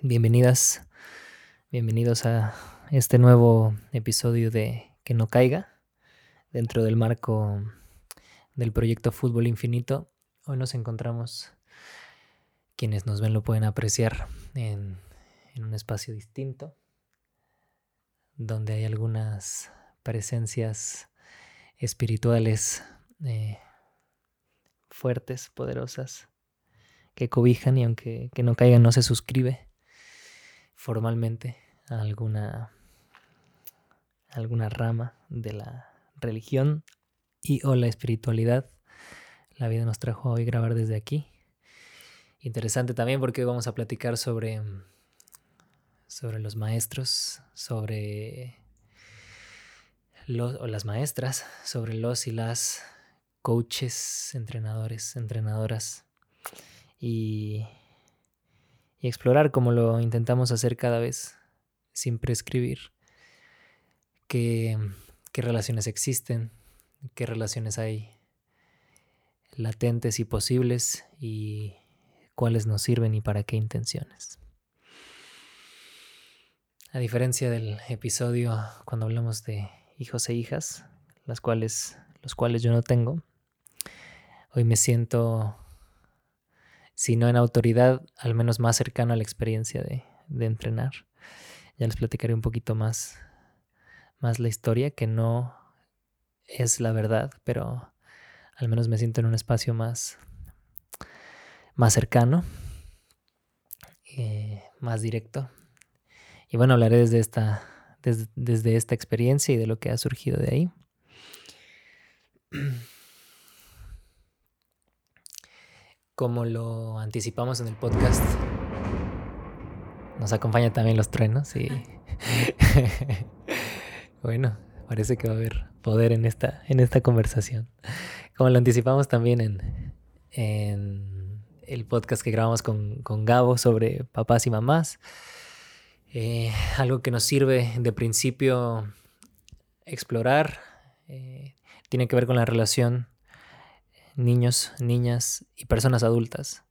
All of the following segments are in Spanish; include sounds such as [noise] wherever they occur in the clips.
Bienvenidas, bienvenidos a este nuevo episodio de Que no caiga dentro del marco del proyecto Fútbol Infinito. Hoy nos encontramos, quienes nos ven lo pueden apreciar en, en un espacio distinto, donde hay algunas presencias espirituales eh, fuertes, poderosas, que cobijan y aunque que no caiga no se suscribe formalmente a alguna, alguna rama de la religión y o la espiritualidad. La vida nos trajo hoy grabar desde aquí. Interesante también porque vamos a platicar sobre, sobre los maestros, sobre o las maestras, sobre los y las coaches, entrenadores, entrenadoras y y explorar como lo intentamos hacer cada vez, sin prescribir, qué, qué relaciones existen, qué relaciones hay latentes y posibles y cuáles nos sirven y para qué intenciones. A diferencia del episodio cuando hablamos de hijos e hijas, las cuales, los cuales yo no tengo, hoy me siento si no en autoridad, al menos más cercano a la experiencia de, de entrenar. Ya les platicaré un poquito más, más la historia, que no es la verdad, pero al menos me siento en un espacio más, más cercano, eh, más directo. Y bueno, hablaré desde esta, desde, esta experiencia y de lo que ha surgido de ahí. [clears throat] Como lo anticipamos en el podcast, nos acompañan también los truenos y [laughs] bueno, parece que va a haber poder en esta, en esta conversación. Como lo anticipamos también en, en el podcast que grabamos con, con Gabo sobre papás y mamás, eh, algo que nos sirve de principio explorar, eh, tiene que ver con la relación niños, niñas y personas adultas.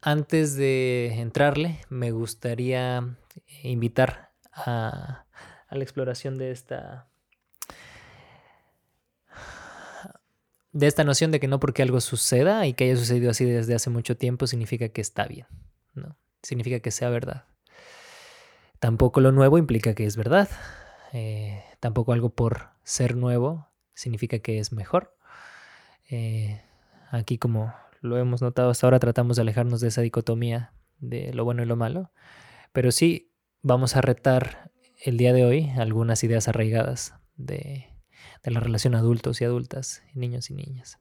Antes de entrarle, me gustaría invitar a, a la exploración de esta de esta noción de que no porque algo suceda y que haya sucedido así desde hace mucho tiempo significa que está bien, ¿no? Significa que sea verdad. Tampoco lo nuevo implica que es verdad. Eh, tampoco algo por ser nuevo significa que es mejor. Eh, aquí como lo hemos notado hasta ahora tratamos de alejarnos de esa dicotomía de lo bueno y lo malo, pero sí vamos a retar el día de hoy algunas ideas arraigadas de, de la relación adultos y adultas, niños y niñas.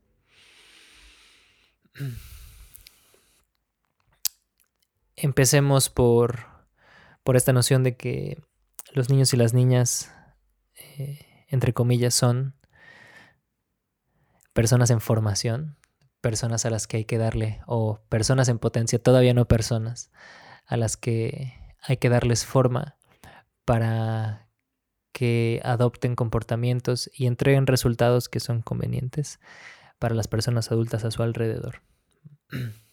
[clears throat] Empecemos por, por esta noción de que los niños y las niñas, eh, entre comillas, son personas en formación, personas a las que hay que darle, o personas en potencia, todavía no personas, a las que hay que darles forma para que adopten comportamientos y entreguen resultados que son convenientes para las personas adultas a su alrededor. [clears throat]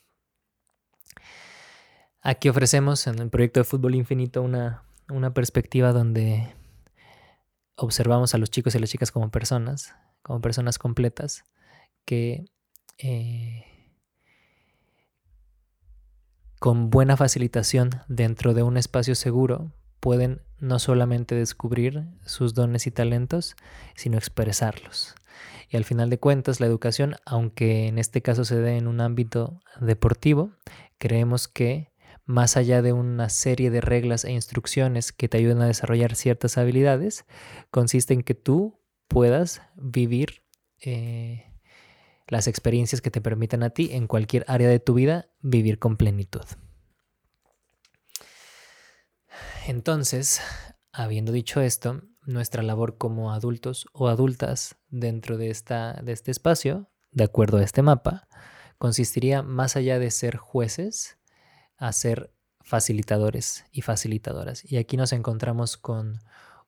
Aquí ofrecemos en el proyecto de Fútbol Infinito una, una perspectiva donde observamos a los chicos y las chicas como personas, como personas completas que eh, con buena facilitación dentro de un espacio seguro pueden no solamente descubrir sus dones y talentos, sino expresarlos. Y al final de cuentas, la educación, aunque en este caso se dé en un ámbito deportivo, creemos que más allá de una serie de reglas e instrucciones que te ayuden a desarrollar ciertas habilidades, consiste en que tú puedas vivir eh, las experiencias que te permitan a ti en cualquier área de tu vida vivir con plenitud. Entonces, habiendo dicho esto, nuestra labor como adultos o adultas dentro de, esta, de este espacio, de acuerdo a este mapa, consistiría más allá de ser jueces, a ser facilitadores y facilitadoras. Y aquí nos encontramos con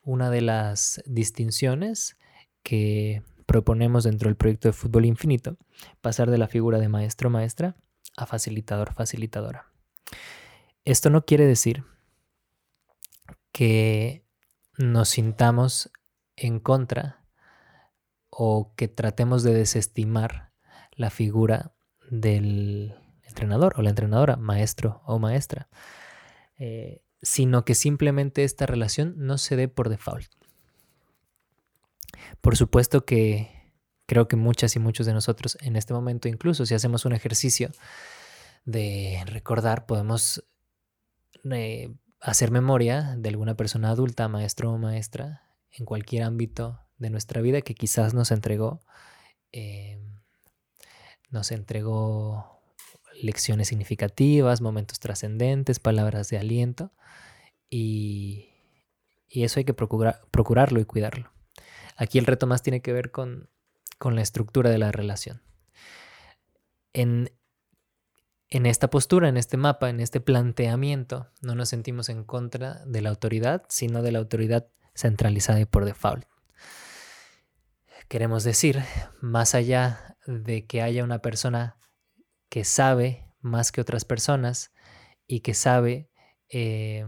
una de las distinciones que proponemos dentro del proyecto de fútbol infinito, pasar de la figura de maestro maestra a facilitador facilitadora. Esto no quiere decir que nos sintamos en contra o que tratemos de desestimar la figura del entrenador o la entrenadora, maestro o maestra, eh, sino que simplemente esta relación no se dé por default. Por supuesto que creo que muchas y muchos de nosotros en este momento, incluso si hacemos un ejercicio de recordar, podemos eh, hacer memoria de alguna persona adulta, maestro o maestra, en cualquier ámbito de nuestra vida que quizás nos entregó, eh, nos entregó lecciones significativas, momentos trascendentes, palabras de aliento y, eso hay que procurarlo y cuidarlo. Aquí el reto más tiene que ver con, la estructura de la relación. En, en esta postura, en este mapa, en este planteamiento, no nos sentimos en contra de la autoridad, sino de la autoridad centralizada y por default. Queremos decir, más allá de que haya una persona que sabe más que otras personas y que sabe eh,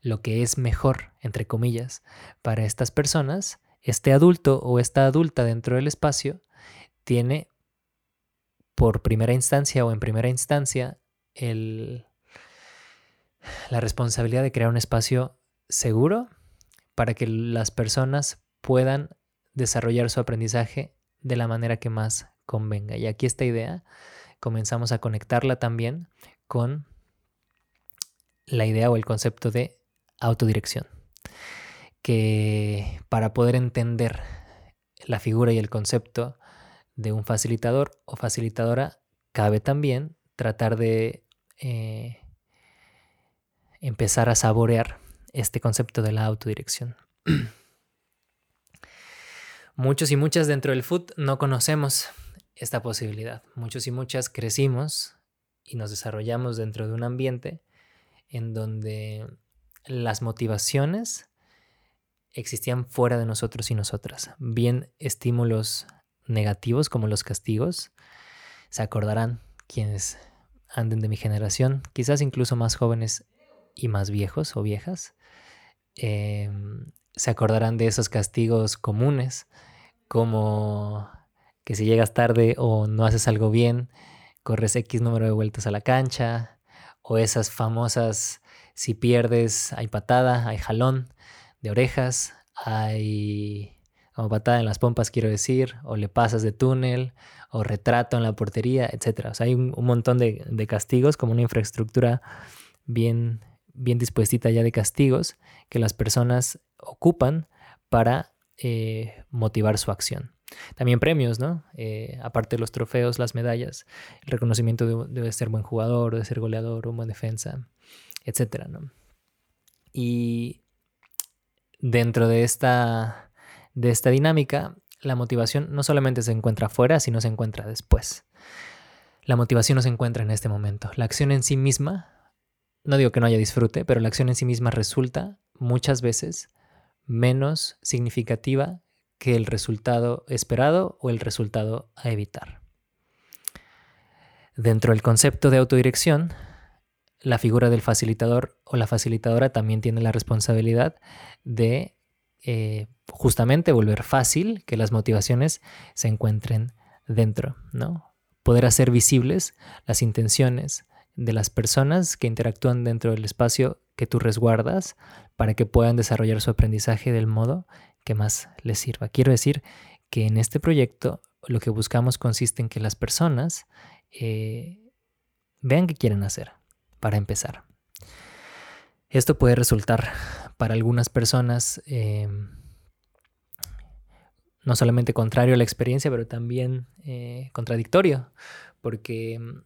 lo que es mejor, entre comillas, para estas personas, este adulto o esta adulta dentro del espacio tiene por primera instancia o en primera instancia el, la responsabilidad de crear un espacio seguro para que las personas puedan desarrollar su aprendizaje de la manera que más convenga. Y aquí esta idea comenzamos a conectarla también con la idea o el concepto de autodirección que para poder entender la figura y el concepto de un facilitador o facilitadora, cabe también tratar de eh, empezar a saborear este concepto de la autodirección. [clears throat] Muchos y muchas dentro del foot no conocemos esta posibilidad. Muchos y muchas crecimos y nos desarrollamos dentro de un ambiente en donde las motivaciones existían fuera de nosotros y nosotras. Bien estímulos negativos como los castigos. Se acordarán quienes anden de mi generación, quizás incluso más jóvenes y más viejos o viejas. Em, se acordarán de esos castigos comunes como que si llegas tarde o no haces algo bien, corres X número de vueltas a la cancha, o esas famosas si pierdes hay patada, hay jalón de orejas, hay como patada en las pompas, quiero decir, o le pasas de túnel, o retrato en la portería, etc. O sea, hay un, montón de, castigos, como una infraestructura bien, bien dispuestita ya de castigos que las personas ocupan para eh, motivar su acción. También premios, ¿no? Eh, aparte de los trofeos, las medallas, el reconocimiento de, de, ser buen jugador, de ser goleador, un buen defensa, etc. ¿no? Y dentro de esta, de esta dinámica, la motivación no solamente se encuentra afuera, sino se encuentra después. La motivación no se encuentra en este momento. La acción en sí misma, no digo que no haya disfrute, pero la acción en sí misma resulta muchas veces menos significativa que el resultado esperado o el resultado a evitar. Dentro del concepto de autodirección, la figura del facilitador o la facilitadora también tiene la responsabilidad de eh, justamente volver fácil que las motivaciones se encuentren dentro, ¿no? Poder hacer visibles las intenciones de las personas que interactúan dentro del espacio que tú resguardas para que puedan desarrollar su aprendizaje del modo que más les sirva. Quiero decir que en este proyecto lo que buscamos consiste en que las personas eh, vean qué quieren hacer, para empezar. Esto puede resultar para algunas personas eh, no solamente contrario a la experiencia, pero también eh, contradictorio, porque mm,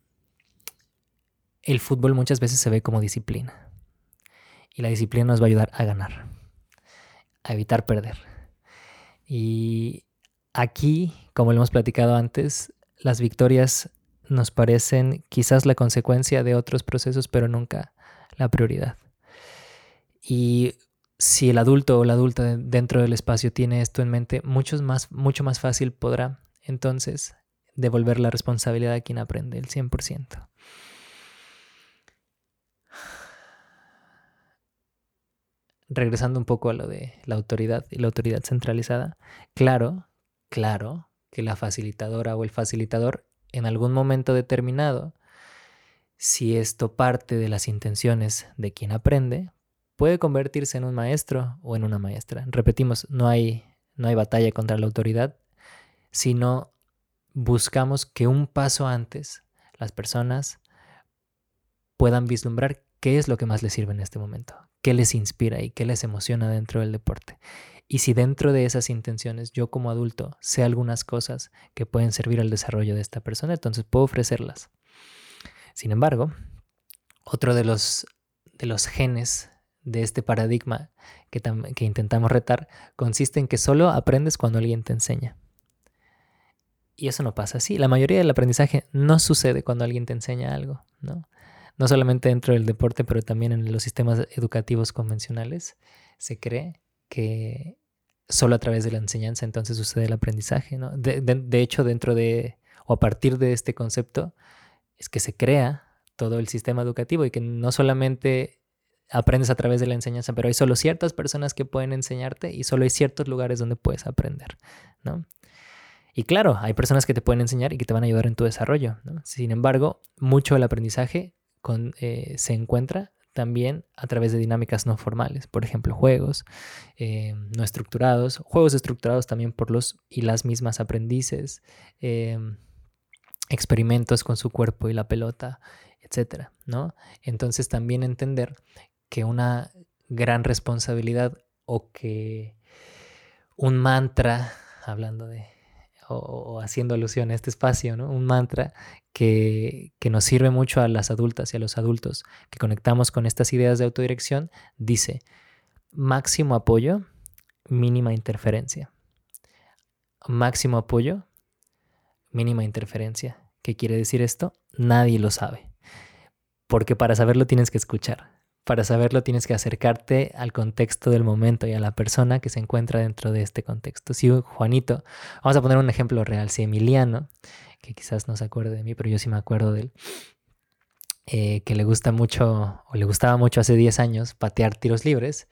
el fútbol muchas veces se ve como disciplina. Y la disciplina nos va a ayudar a ganar, a evitar perder. Y aquí, como lo hemos platicado antes, las victorias nos parecen quizás la consecuencia de otros procesos, pero nunca la prioridad. Y si el adulto o la adulta dentro del espacio tiene esto en mente, mucho más, mucho más fácil podrá entonces devolver la responsabilidad a quien aprende el 100%. Regresando un poco a lo de la autoridad y la autoridad centralizada, claro, claro que la facilitadora o el facilitador en algún momento determinado, si esto parte de las intenciones de quien aprende, puede convertirse en un maestro o en una maestra. Repetimos, no hay, no hay batalla contra la autoridad, sino buscamos que un paso antes las personas puedan vislumbrar qué es lo que más les sirve en este momento, qué les inspira y qué les emociona dentro del deporte. Y si dentro de esas intenciones yo como adulto sé algunas cosas que pueden servir al desarrollo de esta persona, entonces puedo ofrecerlas. Sin embargo, otro de los, de los genes de este paradigma que, que intentamos retar consiste en que solo aprendes cuando alguien te enseña. Y eso no pasa así. La mayoría del aprendizaje no sucede cuando alguien te enseña algo, ¿no? No solamente dentro del deporte, pero también en los sistemas educativos convencionales se cree que solo a través de la enseñanza entonces sucede el aprendizaje, ¿no? De, hecho, dentro de, o a partir de este concepto, es que se crea todo el sistema educativo y que no solamente aprendes a través de la enseñanza, pero hay solo ciertas personas que pueden enseñarte y solo hay ciertos lugares donde puedes aprender, ¿no? Y claro, hay personas que te pueden enseñar y que te van a ayudar en tu desarrollo, Sin embargo, mucho del aprendizaje eh, se encuentra también a través de dinámicas no formales, por ejemplo, juegos eh, no estructurados, juegos estructurados también por los y las mismas aprendices, eh, experimentos con su cuerpo y la pelota, etcétera, ¿no? Entonces también entender que una gran responsabilidad o que un mantra, hablando de, o, haciendo alusión a este espacio, ¿no? un mantra que, que, nos sirve mucho a las adultas y a los adultos que conectamos con estas ideas de autodirección, dice, máximo apoyo, mínima interferencia. Máximo apoyo, mínima interferencia. ¿Qué quiere decir esto? Nadie lo sabe. Porque para saberlo tienes que escuchar. Para saberlo tienes que acercarte al contexto del momento y a la persona que se encuentra dentro de este contexto. Si Juanito, vamos a poner un ejemplo real, si Emiliano, que quizás no se acuerde de mí, pero yo sí me acuerdo de él, eh, que le gusta mucho, o le gustaba mucho hace 10 años, patear tiros libres,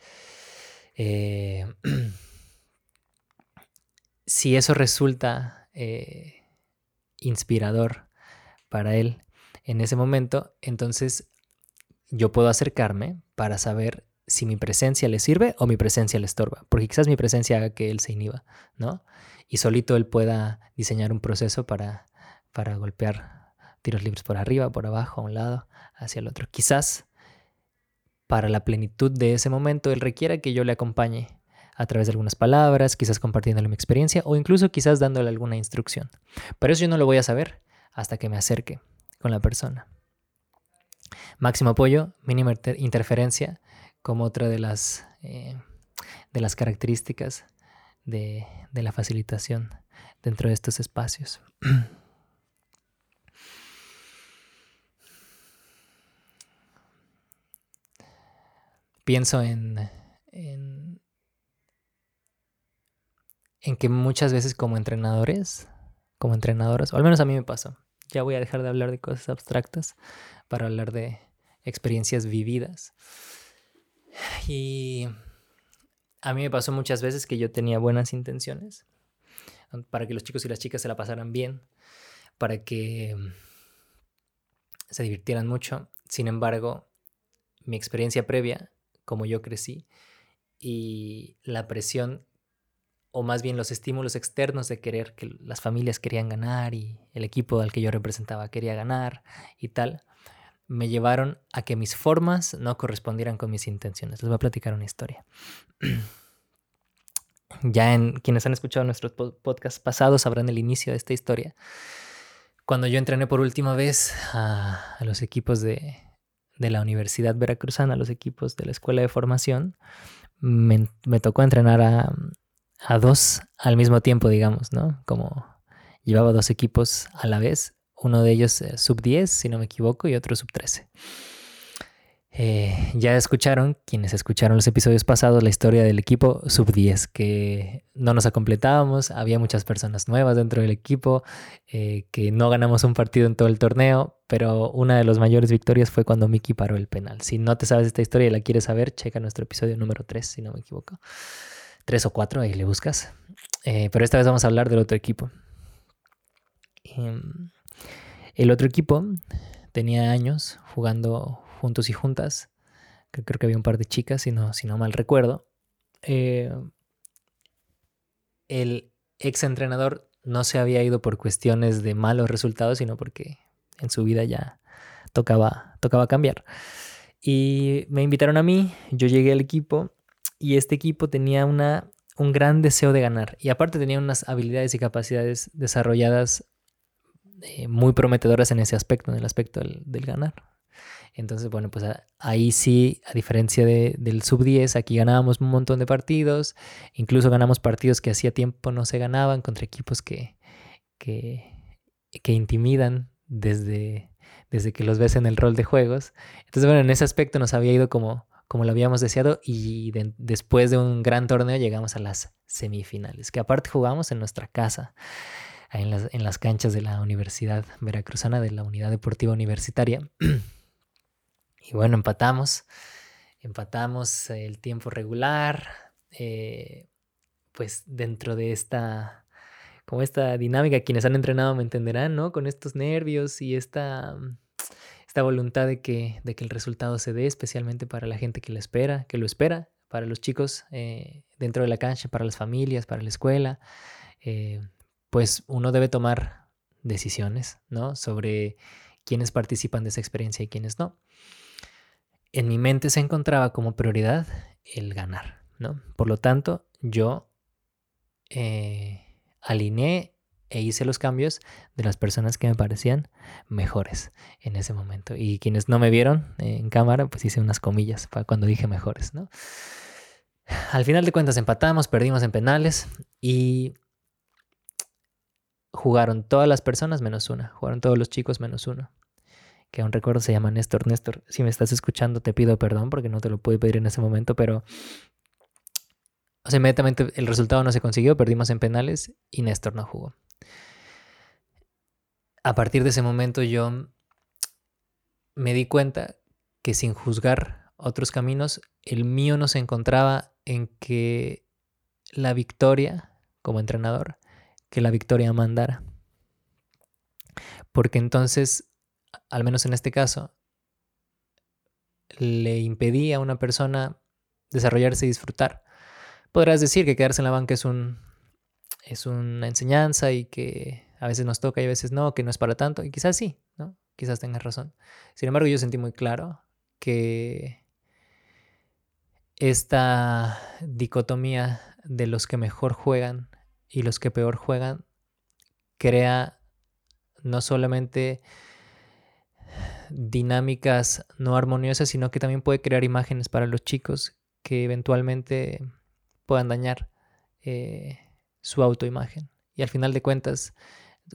eh, [clears throat] si eso resulta eh, inspirador para él en ese momento, entonces yo puedo acercarme para saber si mi presencia le sirve o mi presencia le estorba, porque quizás mi presencia haga que él se inhiba, ¿no? Y solito él pueda diseñar un proceso para, para golpear tiros libres por arriba, por abajo, a un lado, hacia el otro. Quizás para la plenitud de ese momento él requiera que yo le acompañe a través de algunas palabras, quizás compartiéndole mi experiencia o incluso quizás dándole alguna instrucción. Pero eso yo no lo voy a saber hasta que me acerque con la persona. Máximo apoyo, mínima interferencia, como otra de las, eh, de las características de, de la facilitación dentro de estos espacios. [clears throat] Pienso en, en, que muchas veces como entrenadores, como entrenadoras, o al menos a mí me pasó, ya voy a dejar de hablar de cosas abstractas para hablar de experiencias vividas. Y a mí me pasó muchas veces que yo tenía buenas intenciones para que los chicos y las chicas se la pasaran bien, para que se divirtieran mucho. Sin embargo, mi experiencia previa, como yo crecí, y la presión, o más bien los estímulos externos de querer que las familias querían ganar y el equipo al que yo representaba quería ganar y tal, me llevaron a que mis formas no correspondieran con mis intenciones. Les voy a platicar una historia. [clears throat] ya en quienes han escuchado nuestros podcasts pasados sabrán el inicio de esta historia. Cuando yo entrené por última vez a, los equipos de, la Universidad Veracruzana, a los equipos de la Escuela de Formación, me, tocó entrenar a, a dos al mismo tiempo, digamos, ¿no? Como llevaba dos equipos a la vez uno de ellos sub 10, si no me equivoco, y otro sub 13. Eh, ya escucharon, quienes escucharon los episodios pasados, la historia del equipo sub-10, que no nos completábamos, había muchas personas nuevas dentro del equipo, eh, que no ganamos un partido en todo el torneo, pero una de las mayores victorias fue cuando Miki paró el penal. Si no te sabes esta historia y la quieres saber, checa nuestro episodio número 3, si no me equivoco. 3 o 4, ahí le buscas. Eh, pero esta vez vamos a hablar del otro equipo. Em, el otro equipo tenía años jugando juntos y juntas. Creo que había un par de chicas, si no, si no mal recuerdo. Eh, el ex entrenador no se había ido por cuestiones de malos resultados, sino porque en su vida ya tocaba, tocaba cambiar. Y me invitaron a mí, yo llegué al equipo y este equipo tenía una, un gran deseo de ganar. Y aparte tenía unas habilidades y capacidades desarrolladas eh, muy prometedoras en ese aspecto, en el aspecto del ganar. Entonces, bueno, pues ahí sí, a diferencia de, del sub-10, aquí ganábamos un montón de partidos, incluso ganamos partidos que hacía tiempo no se ganaban contra equipos que, que, que intimidan desde, desde que los ves en el rol de juegos. Entonces, bueno, en ese aspecto nos había ido como, como lo habíamos deseado y después de un gran torneo llegamos a las semifinales, que aparte jugamos en nuestra casa. En las, canchas de la Universidad Veracruzana, de la Unidad Deportiva Universitaria. [clears throat] Y bueno, empatamos. Empatamos el tiempo regular. Eh, pues dentro de esta, como esta dinámica, quienes han entrenado me entenderán, ¿no? Con estos nervios y esta, esta voluntad de que, de que el resultado se dé, especialmente para la gente que lo espera, que lo espera, para los chicos eh, dentro de la cancha, para las familias, para la escuela. Eh, pues uno debe tomar decisiones, ¿no? Sobre quiénes participan de esa experiencia y quiénes no en mi mente se encontraba como prioridad el ganar, ¿no? Por lo tanto, yo eh, alineé e hice los cambios de las personas que me parecían mejores en ese momento. Y quienes no me vieron en cámara, pues hice unas comillas cuando dije mejores. Al final de cuentas empatamos, perdimos en penales y jugaron todas las personas menos una, jugaron todos los chicos menos uno que aún recuerdo se llama Néstor. Néstor, si me estás escuchando, te pido perdón porque no te lo pude pedir en ese momento, pero o sea, inmediatamente el resultado no se consiguió, perdimos en penales y Néstor no jugó. A partir de ese momento yo me di cuenta que sin juzgar otros caminos, el mío no se encontraba en que la victoria como entrenador, que la victoria mandara. Porque entonces al menos en este caso, le impedía a una persona desarrollarse y disfrutar. Podrás decir que quedarse en la banca es, un, es una enseñanza y que a veces nos toca y a veces no, que no es para tanto, y quizás sí, ¿no? Quizás tengas razón. Sin embargo, yo sentí muy claro que esta dicotomía de los que mejor juegan y los que peor juegan crea no solamente dinámicas no armoniosas, sino que también puede crear imágenes para los chicos que eventualmente puedan dañar eh, su autoimagen. Y al final de cuentas,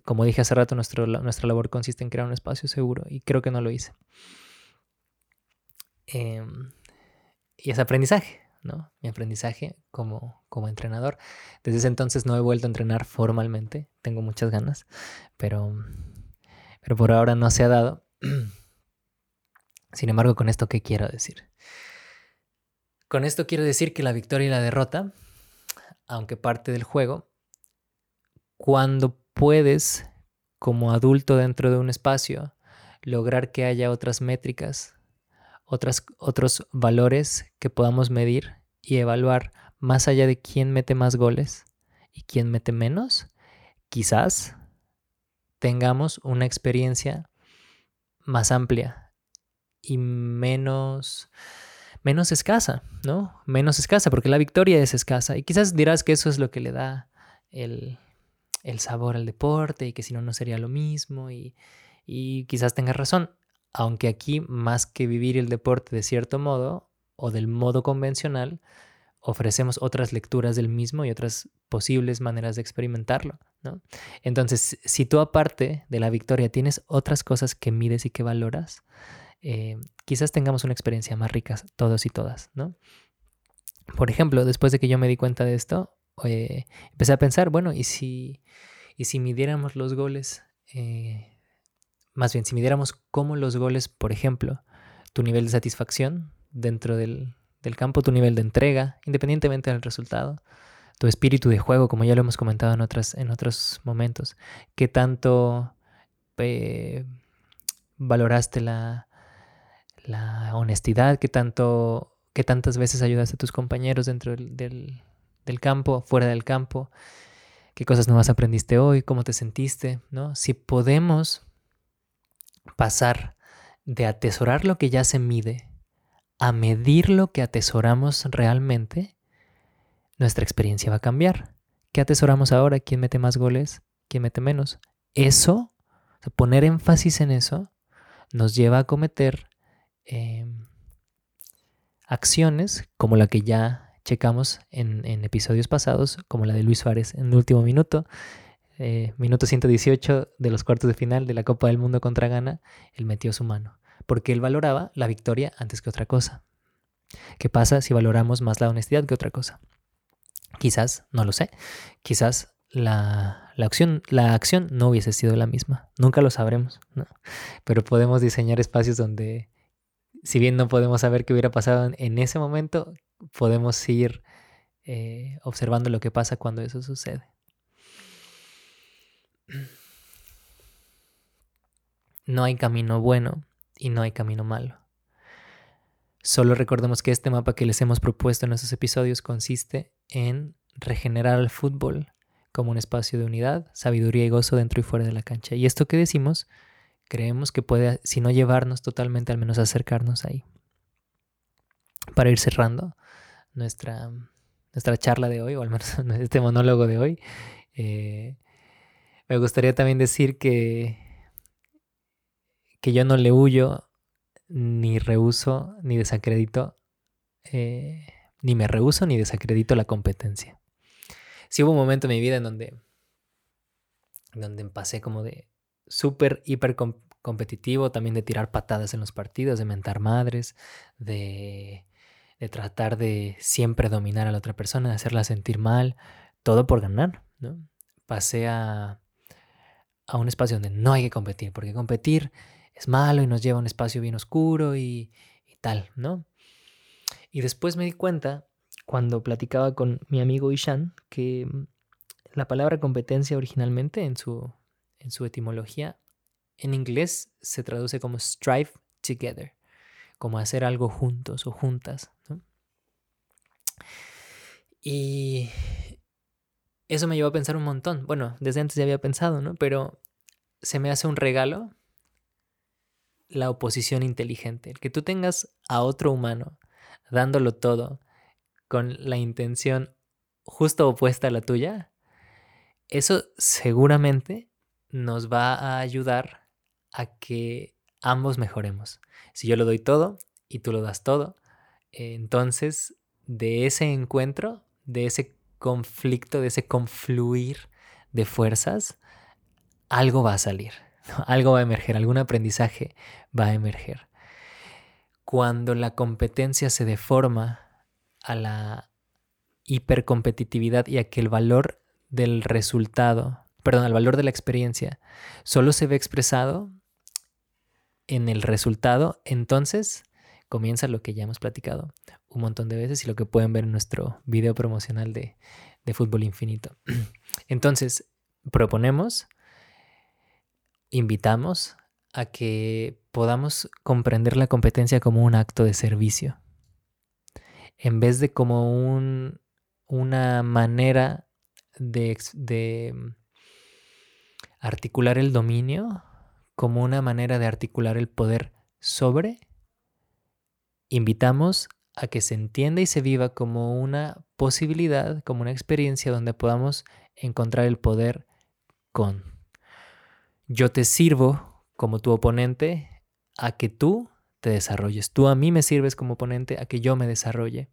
como dije hace rato, nuestra labor consiste en crear un espacio seguro y creo que no lo hice. Em, y es aprendizaje, ¿no? Mi aprendizaje como, como entrenador. Desde ese entonces no he vuelto a entrenar formalmente, tengo muchas ganas, pero, pero por ahora no se ha dado. Sin embargo, con esto, ¿qué quiero decir? Con esto quiero decir que la victoria y la derrota, aunque parte del juego, cuando puedes, como adulto dentro de un espacio, lograr que haya otras métricas, otras, otros valores que podamos medir y evaluar más allá de quién mete más goles y quién mete menos, quizás tengamos una experiencia más amplia y menos, menos escasa, ¿no? Menos escasa, porque la victoria es escasa. Y quizás dirás que eso es lo que le da el, sabor al deporte y que si no, no sería lo mismo. Y, y quizás tengas razón, aunque aquí, más que vivir el deporte de cierto modo o del modo convencional, ofrecemos otras lecturas del mismo y otras posibles maneras de experimentarlo. ¿no? Entonces, si tú aparte de la victoria tienes otras cosas que mides y que valoras, eh, quizás tengamos una experiencia más rica todos y todas, ¿no? Por ejemplo, después de que yo me di cuenta de esto, eh, empecé a pensar, bueno, ¿y si, y si midiéramos los goles? Eh, más bien, si midiéramos cómo los goles, por ejemplo, tu nivel de satisfacción dentro del, del campo, tu nivel de entrega, independientemente del resultado, tu espíritu de juego, como ya lo hemos comentado en, otras, en otros momentos, qué tanto valoraste la, la honestidad, qué tanto qué tantas veces ayudaste a tus compañeros dentro del, del, campo, fuera del campo, qué cosas nuevas aprendiste hoy, cómo te sentiste, ¿no? Si podemos pasar de atesorar lo que ya se mide a medir lo que atesoramos realmente, nuestra experiencia va a cambiar. ¿Qué atesoramos ahora? ¿Quién mete más goles? ¿Quién mete menos? Eso, poner énfasis en eso, nos lleva a cometer em, acciones como la que ya checamos en, episodios pasados, como la de Luis Suárez en el último minuto, eh, minuto 118 de los cuartos de final de la Copa del Mundo contra Ghana, él metió su mano, porque él valoraba la victoria antes que otra cosa. ¿Qué pasa si valoramos más la honestidad que otra cosa? Quizás, no lo sé, quizás la, acción, la acción no hubiese sido la misma. Nunca lo sabremos, Pero podemos diseñar espacios donde, si bien no podemos saber qué hubiera pasado en ese momento, podemos ir eh, observando lo que pasa cuando eso sucede. No hay camino bueno y no hay camino malo. Solo recordemos que este mapa que les hemos propuesto en estos episodios consiste en regenerar al fútbol como un espacio de unidad, sabiduría y gozo dentro y fuera de la cancha. Y esto que decimos, creemos que puede, si no llevarnos totalmente, al menos acercarnos ahí. Para ir cerrando nuestra, nuestra charla de hoy, o al menos [laughs] este monólogo de hoy, eh, me gustaría también decir que, que yo no le huyo ni rehuso, ni desacredito, eh, ni me rehuso, ni desacredito la competencia. Sí hubo un momento en mi vida en donde, donde pasé como de súper, hiper competitivo, también de tirar patadas en los partidos, de mentar madres, de, de tratar de siempre dominar a la otra persona, de hacerla sentir mal, todo por ganar, ¿no? Pasé a, a un espacio donde no hay que competir, porque competir es malo y nos lleva a un espacio bien oscuro y, tal, ¿no? Y después me di cuenta, cuando platicaba con mi amigo Ishan, que la palabra competencia originalmente en su, en su etimología en inglés se traduce como strive together, como hacer algo juntos o juntas. Y eso me llevó a pensar un montón. Bueno, desde antes ya había pensado, ¿no? Pero se me hace un regalo la oposición inteligente, el que tú tengas a otro humano dándolo todo con la intención justo opuesta a la tuya, eso seguramente nos va a ayudar a que ambos mejoremos. Si yo lo doy todo y tú lo das todo, entonces de ese encuentro, de ese conflicto, de ese confluir de fuerzas, algo va a salir. Algo va a emerger, algún aprendizaje va a emerger. Cuando la competencia se deforma a la hipercompetitividad y a que el valor del resultado, perdón, el valor de la experiencia solo se ve expresado en el resultado, entonces comienza lo que ya hemos platicado un montón de veces y lo que pueden ver en nuestro video promocional de, de Fútbol Infinito. [clears throat] Entonces, proponemos invitamos a que podamos comprender la competencia como un acto de servicio, en vez de como un, una manera de, articular el dominio, como una manera de articular el poder sobre, invitamos a que se entienda y se viva como una posibilidad, como una experiencia donde podamos encontrar el poder con. Yo te sirvo como tu oponente a que tú te desarrolles. Tú a mí me sirves como oponente a que yo me desarrolle.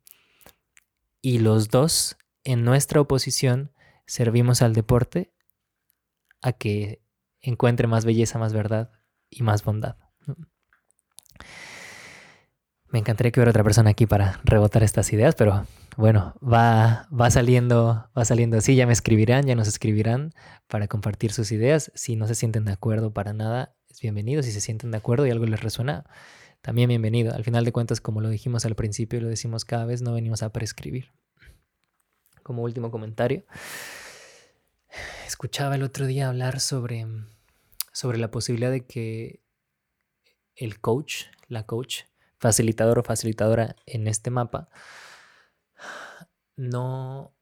Y los dos, en nuestra oposición, servimos al deporte a que encuentre más belleza, más verdad y más bondad. Me encantaría que hubiera otra persona aquí para rebotar estas ideas, pero bueno, va, va saliendo, va saliendo así, ya me escribirán, ya nos escribirán para compartir sus ideas. Si no se sienten de acuerdo para nada, es bienvenido. Si se sienten de acuerdo y algo les resuena, también bienvenido. Al final de cuentas, como lo dijimos al principio y lo decimos cada vez, no venimos a prescribir. Como último comentario, escuchaba el otro día hablar sobre, sobre la posibilidad de que el coach, la coach, facilitador o facilitadora en este mapa no,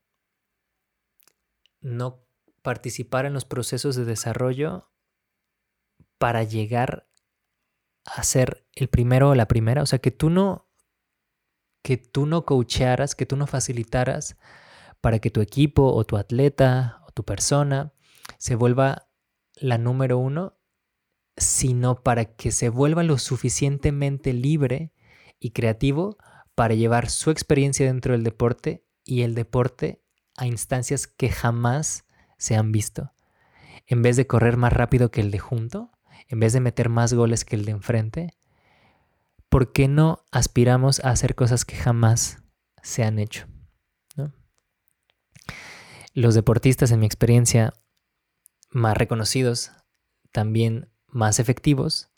no participar en los procesos de desarrollo para llegar a ser el primero o la primera. O sea, que tú no, que tú no coachearas, que tú no facilitaras para que tu equipo o tu atleta tu persona se vuelva la número uno, sino para que se vuelva lo suficientemente libre y creativo para llevar su experiencia dentro del deporte y el deporte a instancias que jamás se han visto. En vez de correr más rápido que el de junto, en vez de meter más goles que el de enfrente, ¿por qué no aspiramos a hacer cosas que jamás se han hecho? Los deportistas, en mi experiencia, más reconocidos, también más efectivos,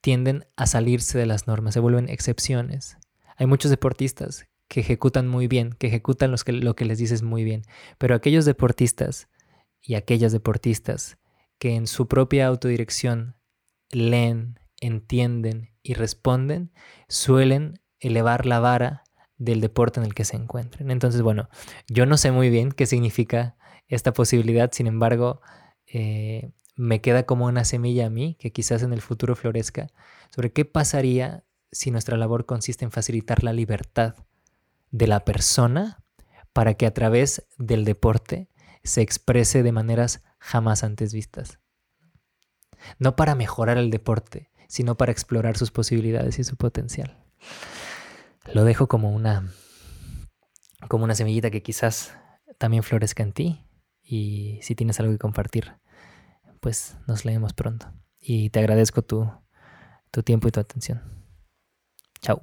tienden a salirse de las normas, se vuelven excepciones. Hay muchos deportistas que ejecutan muy bien, que ejecutan lo que les dices muy bien, pero aquellos deportistas y aquellas deportistas que en su propia autodirección leen, entienden y responden, suelen elevar la vara del deporte en el que se encuentren. Entonces, bueno, yo no sé muy bien qué significa esta posibilidad, sin embargo, eh, me queda como una semilla a mí, que quizás en el futuro florezca, sobre qué pasaría si nuestra labor consiste en facilitar la libertad de la persona para que a través del deporte se exprese de maneras jamás antes vistas. No para mejorar el deporte, sino para explorar sus posibilidades y su potencial. Lo dejo como una como una semillita que quizás también florezca en ti y si tienes algo que compartir, pues nos leemos pronto. Y te agradezco tu, tu tiempo y tu atención. Chao.